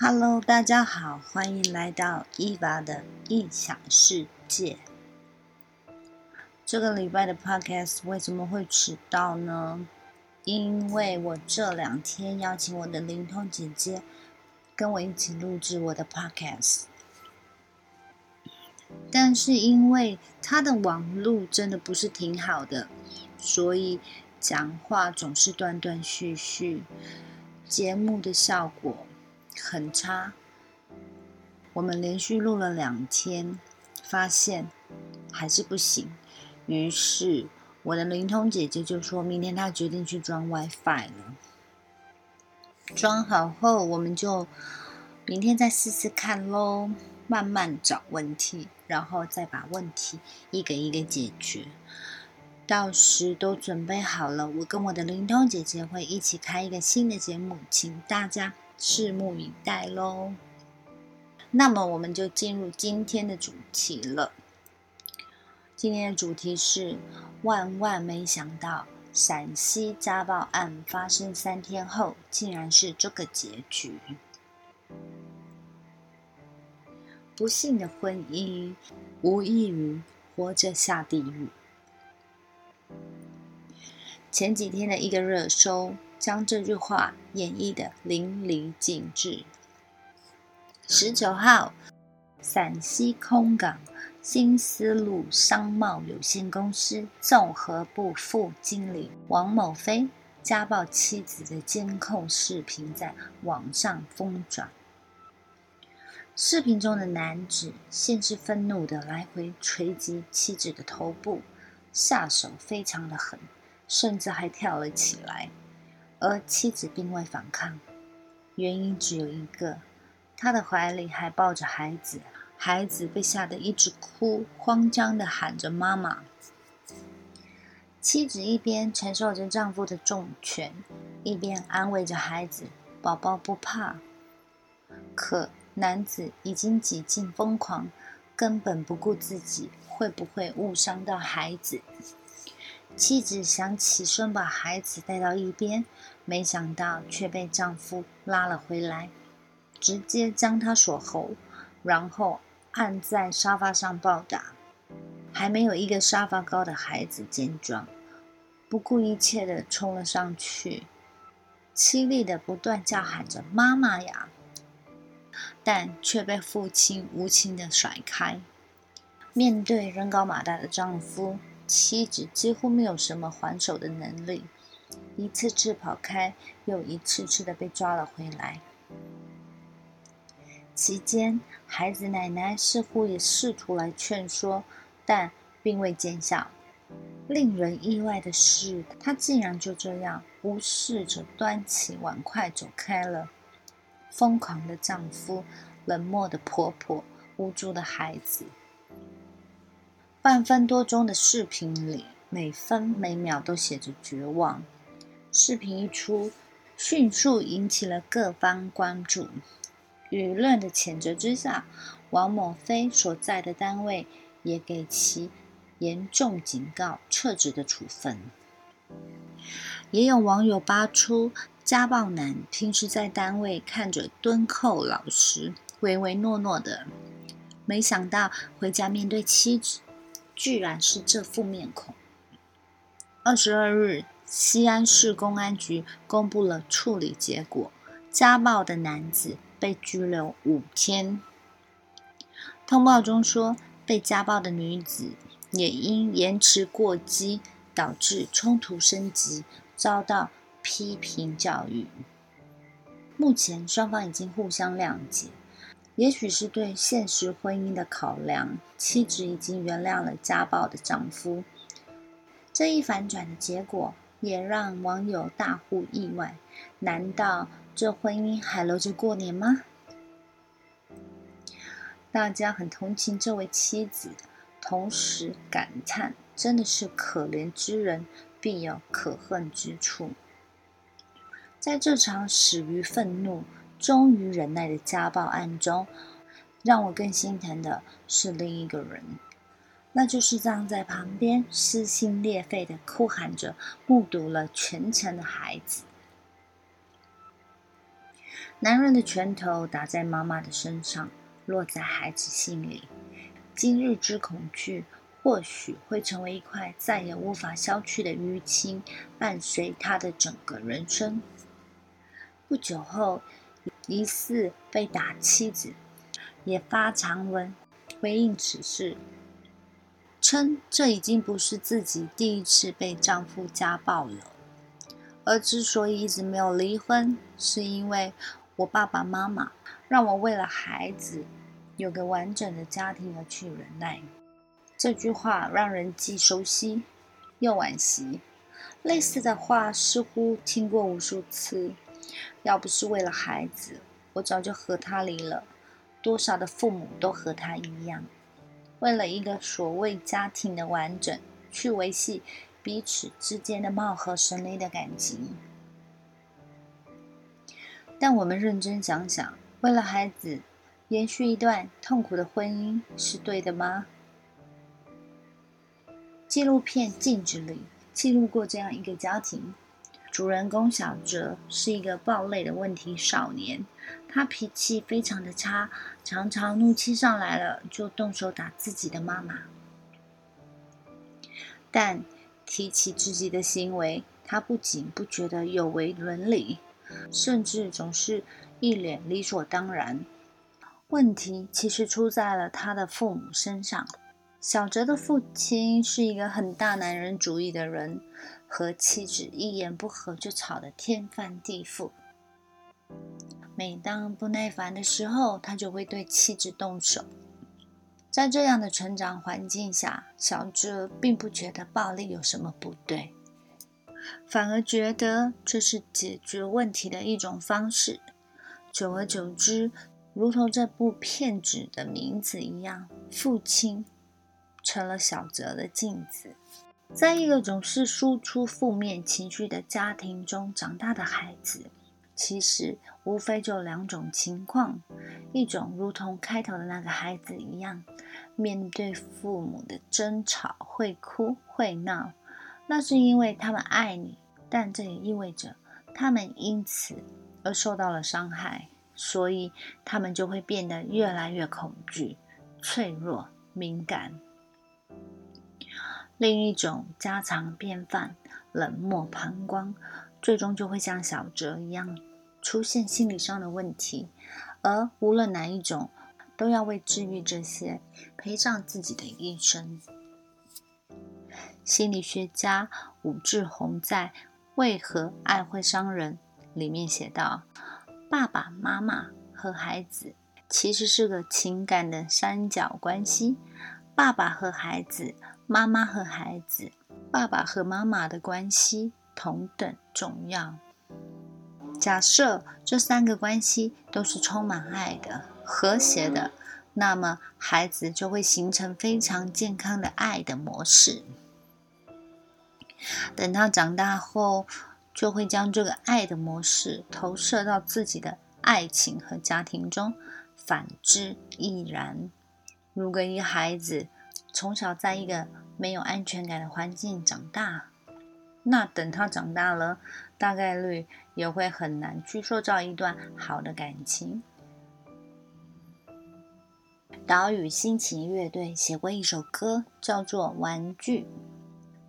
Hello，大家好，欢迎来到伊娃的异想世界。这个礼拜的 Podcast 为什么会迟到呢？因为我这两天邀请我的灵通姐姐跟我一起录制我的 Podcast，但是因为她的网路真的不是挺好的，所以讲话总是断断续续，节目的效果。很差，我们连续录了两天，发现还是不行。于是我的灵通姐姐就说明天她决定去装 WiFi 了。装好后，我们就明天再试试看喽，慢慢找问题，然后再把问题一个一个解决。到时都准备好了，我跟我的灵通姐姐会一起开一个新的节目，请大家。拭目以待喽。那么，我们就进入今天的主题了。今天的主题是：万万没想到，陕西家暴案发生三天后，竟然是这个结局。不幸的婚姻，无异于活着下地狱。前几天的一个热搜。将这句话演绎的淋漓尽致。十九号，陕西空港新丝路商贸有限公司综合部副经理王某飞家暴妻子的监控视频在网上疯转。视频中的男子先是愤怒的来回捶击妻子的头部，下手非常的狠，甚至还跳了起来。而妻子并未反抗，原因只有一个：他的怀里还抱着孩子，孩子被吓得一直哭，慌张的喊着“妈妈”。妻子一边承受着丈夫的重拳，一边安慰着孩子：“宝宝不怕。”可男子已经几近疯狂，根本不顾自己会不会误伤到孩子。妻子想起身把孩子带到一边，没想到却被丈夫拉了回来，直接将他锁喉，然后按在沙发上暴打。还没有一个沙发高的孩子见状，不顾一切的冲了上去，凄厉的不断叫喊着“妈妈呀”，但却被父亲无情的甩开。面对人高马大的丈夫。妻子几乎没有什么还手的能力，一次次跑开，又一次次的被抓了回来。期间，孩子奶奶似乎也试图来劝说，但并未见效。令人意外的是，她竟然就这样无视着端起碗筷走开了。疯狂的丈夫，冷漠的婆婆，无助的孩子。半分多钟的视频里，每分每秒都写着绝望。视频一出，迅速引起了各方关注。舆论的谴责之下，王某飞所在的单位也给其严重警告、撤职的处分。也有网友扒出，家暴男平时在单位看着敦厚老实、唯唯诺诺的，没想到回家面对妻子。居然是这副面孔。二十二日，西安市公安局公布了处理结果：家暴的男子被拘留五天。通报中说，被家暴的女子也因延迟过激，导致冲突升级，遭到批评教育。目前双方已经互相谅解。也许是对现实婚姻的考量，妻子已经原谅了家暴的丈夫。这一反转的结果，也让网友大呼意外：难道这婚姻还留着过年吗？大家很同情这位妻子，同时感叹：真的是可怜之人必有可恨之处。在这场始于愤怒。终于忍耐的家暴案中，让我更心疼的是另一个人，那就是站在旁边撕心裂肺的哭喊着、目睹了全程的孩子。男人的拳头打在妈妈的身上，落在孩子心里。今日之恐惧，或许会成为一块再也无法消去的淤青，伴随他的整个人生。不久后，疑似被打妻子也发长文回应此事，称这已经不是自己第一次被丈夫家暴了，而之所以一直没有离婚，是因为我爸爸妈妈让我为了孩子有个完整的家庭而去忍耐。这句话让人既熟悉又惋惜，类似的话似乎听过无数次。要不是为了孩子，我早就和他离了。多少的父母都和他一样，为了一个所谓家庭的完整，去维系彼此之间的貌合神离的感情。但我们认真想想，为了孩子延续一段痛苦的婚姻，是对的吗？纪录片《镜子》里记录过这样一个家庭。主人公小哲是一个暴戾的问题少年，他脾气非常的差，常常怒气上来了就动手打自己的妈妈。但提起自己的行为，他不仅不觉得有违伦理，甚至总是一脸理所当然。问题其实出在了他的父母身上。小哲的父亲是一个很大男人主义的人，和妻子一言不合就吵得天翻地覆。每当不耐烦的时候，他就会对妻子动手。在这样的成长环境下，小哲并不觉得暴力有什么不对，反而觉得这是解决问题的一种方式。久而久之，如同这部片子的名字一样，父亲。成了小泽的镜子，在一个总是输出负面情绪的家庭中长大的孩子，其实无非就两种情况：一种如同开头的那个孩子一样，面对父母的争吵会哭会闹，那是因为他们爱你，但这也意味着他们因此而受到了伤害，所以他们就会变得越来越恐惧、脆弱、敏感。另一种家常便饭、冷漠旁观，最终就会像小哲一样出现心理上的问题，而无论哪一种，都要为治愈这些陪上自己的一生。心理学家武志红在《为何爱会伤人》里面写道：“爸爸妈妈和孩子其实是个情感的三角关系，爸爸和孩子。”妈妈和孩子，爸爸和妈妈的关系同等重要。假设这三个关系都是充满爱的、和谐的，那么孩子就会形成非常健康的爱的模式。等他长大后，就会将这个爱的模式投射到自己的爱情和家庭中，反之亦然。如果一孩子，从小在一个没有安全感的环境长大，那等他长大了，大概率也会很难去塑造一段好的感情。岛屿心情乐队写过一首歌，叫做《玩具》，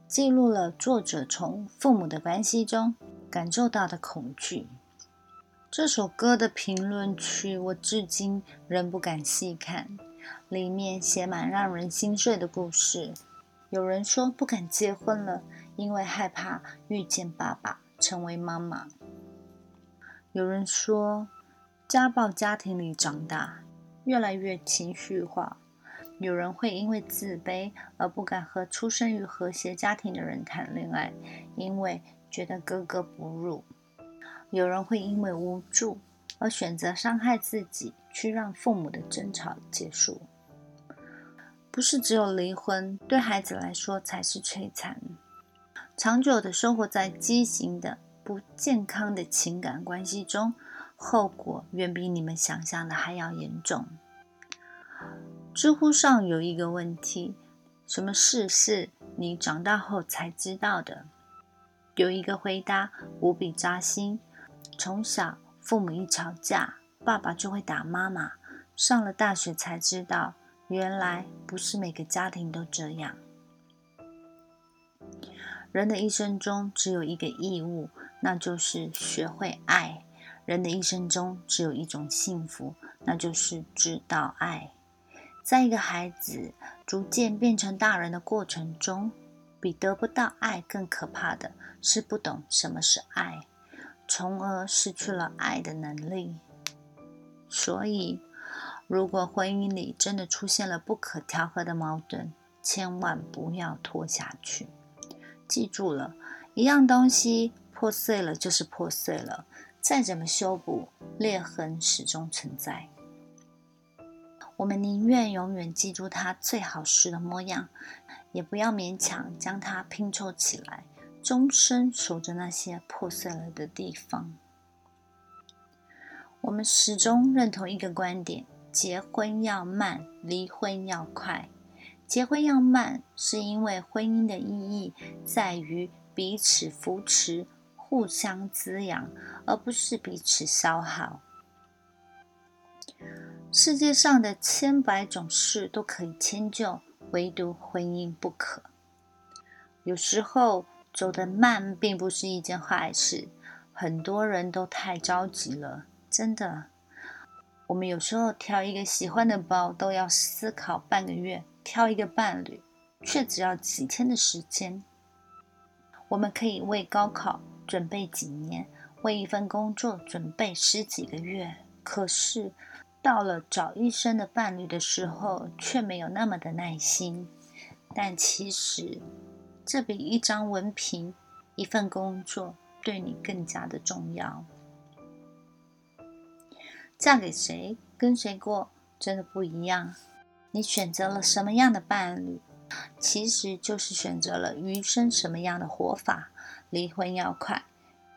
记录了作者从父母的关系中感受到的恐惧。这首歌的评论区，我至今仍不敢细看。里面写满让人心碎的故事。有人说不敢结婚了，因为害怕遇见爸爸，成为妈妈。有人说家暴家庭里长大，越来越情绪化。有人会因为自卑而不敢和出生于和谐家庭的人谈恋爱，因为觉得格格不入。有人会因为无助。而选择伤害自己，去让父母的争吵结束，不是只有离婚对孩子来说才是摧残。长久的生活在畸形的、不健康的情感关系中，后果远比你们想象的还要严重。知乎上有一个问题：什么事是你长大后才知道的？有一个回答无比扎心：从小。父母一吵架，爸爸就会打妈妈。上了大学才知道，原来不是每个家庭都这样。人的一生中只有一个义务，那就是学会爱。人的一生中只有一种幸福，那就是知道爱。在一个孩子逐渐变成大人的过程中，比得不到爱更可怕的是不懂什么是爱，从而失去了爱的能力。所以，如果婚姻里真的出现了不可调和的矛盾，千万不要拖下去。记住了，一样东西破碎了就是破碎了，再怎么修补，裂痕始终存在。我们宁愿永远记住它最好时的模样，也不要勉强将它拼凑起来，终身守着那些破碎了的地方。我们始终认同一个观点：结婚要慢，离婚要快。结婚要慢，是因为婚姻的意义在于彼此扶持、互相滋养，而不是彼此消耗。世界上的千百种事都可以迁就，唯独婚姻不可。有时候走得慢并不是一件坏事，很多人都太着急了，真的。我们有时候挑一个喜欢的包都要思考半个月。挑一个伴侣，却只要几天的时间。我们可以为高考准备几年，为一份工作准备十几个月。可是，到了找一生的伴侣的时候，却没有那么的耐心。但其实，这比一张文凭、一份工作对你更加的重要。嫁给谁，跟谁过，真的不一样。你选择了什么样的伴侣，其实就是选择了余生什么样的活法。离婚要快，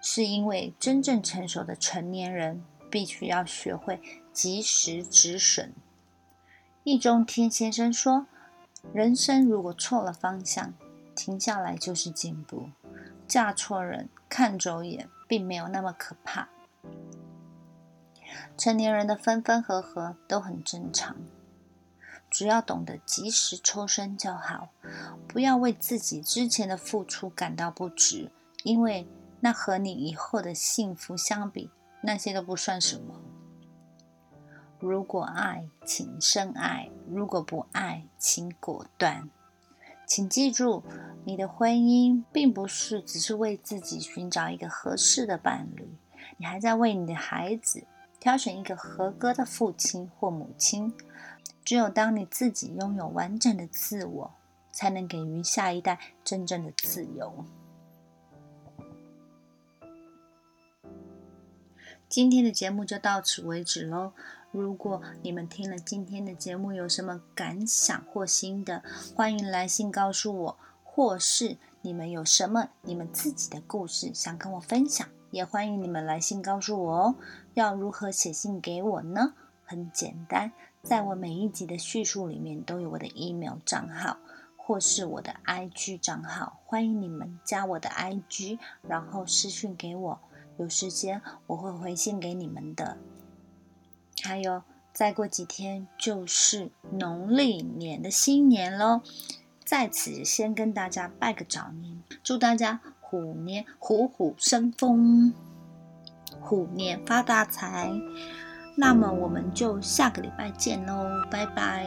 是因为真正成熟的成年人必须要学会及时止损。易中天先生说：“人生如果错了方向，停下来就是进步。嫁错人，看走眼，并没有那么可怕。成年人的分分合合都很正常。”只要懂得及时抽身就好，不要为自己之前的付出感到不值，因为那和你以后的幸福相比，那些都不算什么。如果爱，请深爱；如果不爱，请果断。请记住，你的婚姻并不是只是为自己寻找一个合适的伴侣，你还在为你的孩子挑选一个合格的父亲或母亲。只有当你自己拥有完整的自我，才能给予下一代真正的自由。今天的节目就到此为止喽。如果你们听了今天的节目有什么感想或心得，欢迎来信告诉我，或是你们有什么你们自己的故事想跟我分享，也欢迎你们来信告诉我哦。要如何写信给我呢？很简单。在我每一集的叙述里面都有我的 email 账号或是我的 IG 账号，欢迎你们加我的 IG，然后私讯给我，有时间我会回信给你们的。还有再过几天就是农历年的新年喽在此先跟大家拜个早年祝大家虎年虎虎生风虎年发大财。那么我们就下个礼拜见喽拜拜。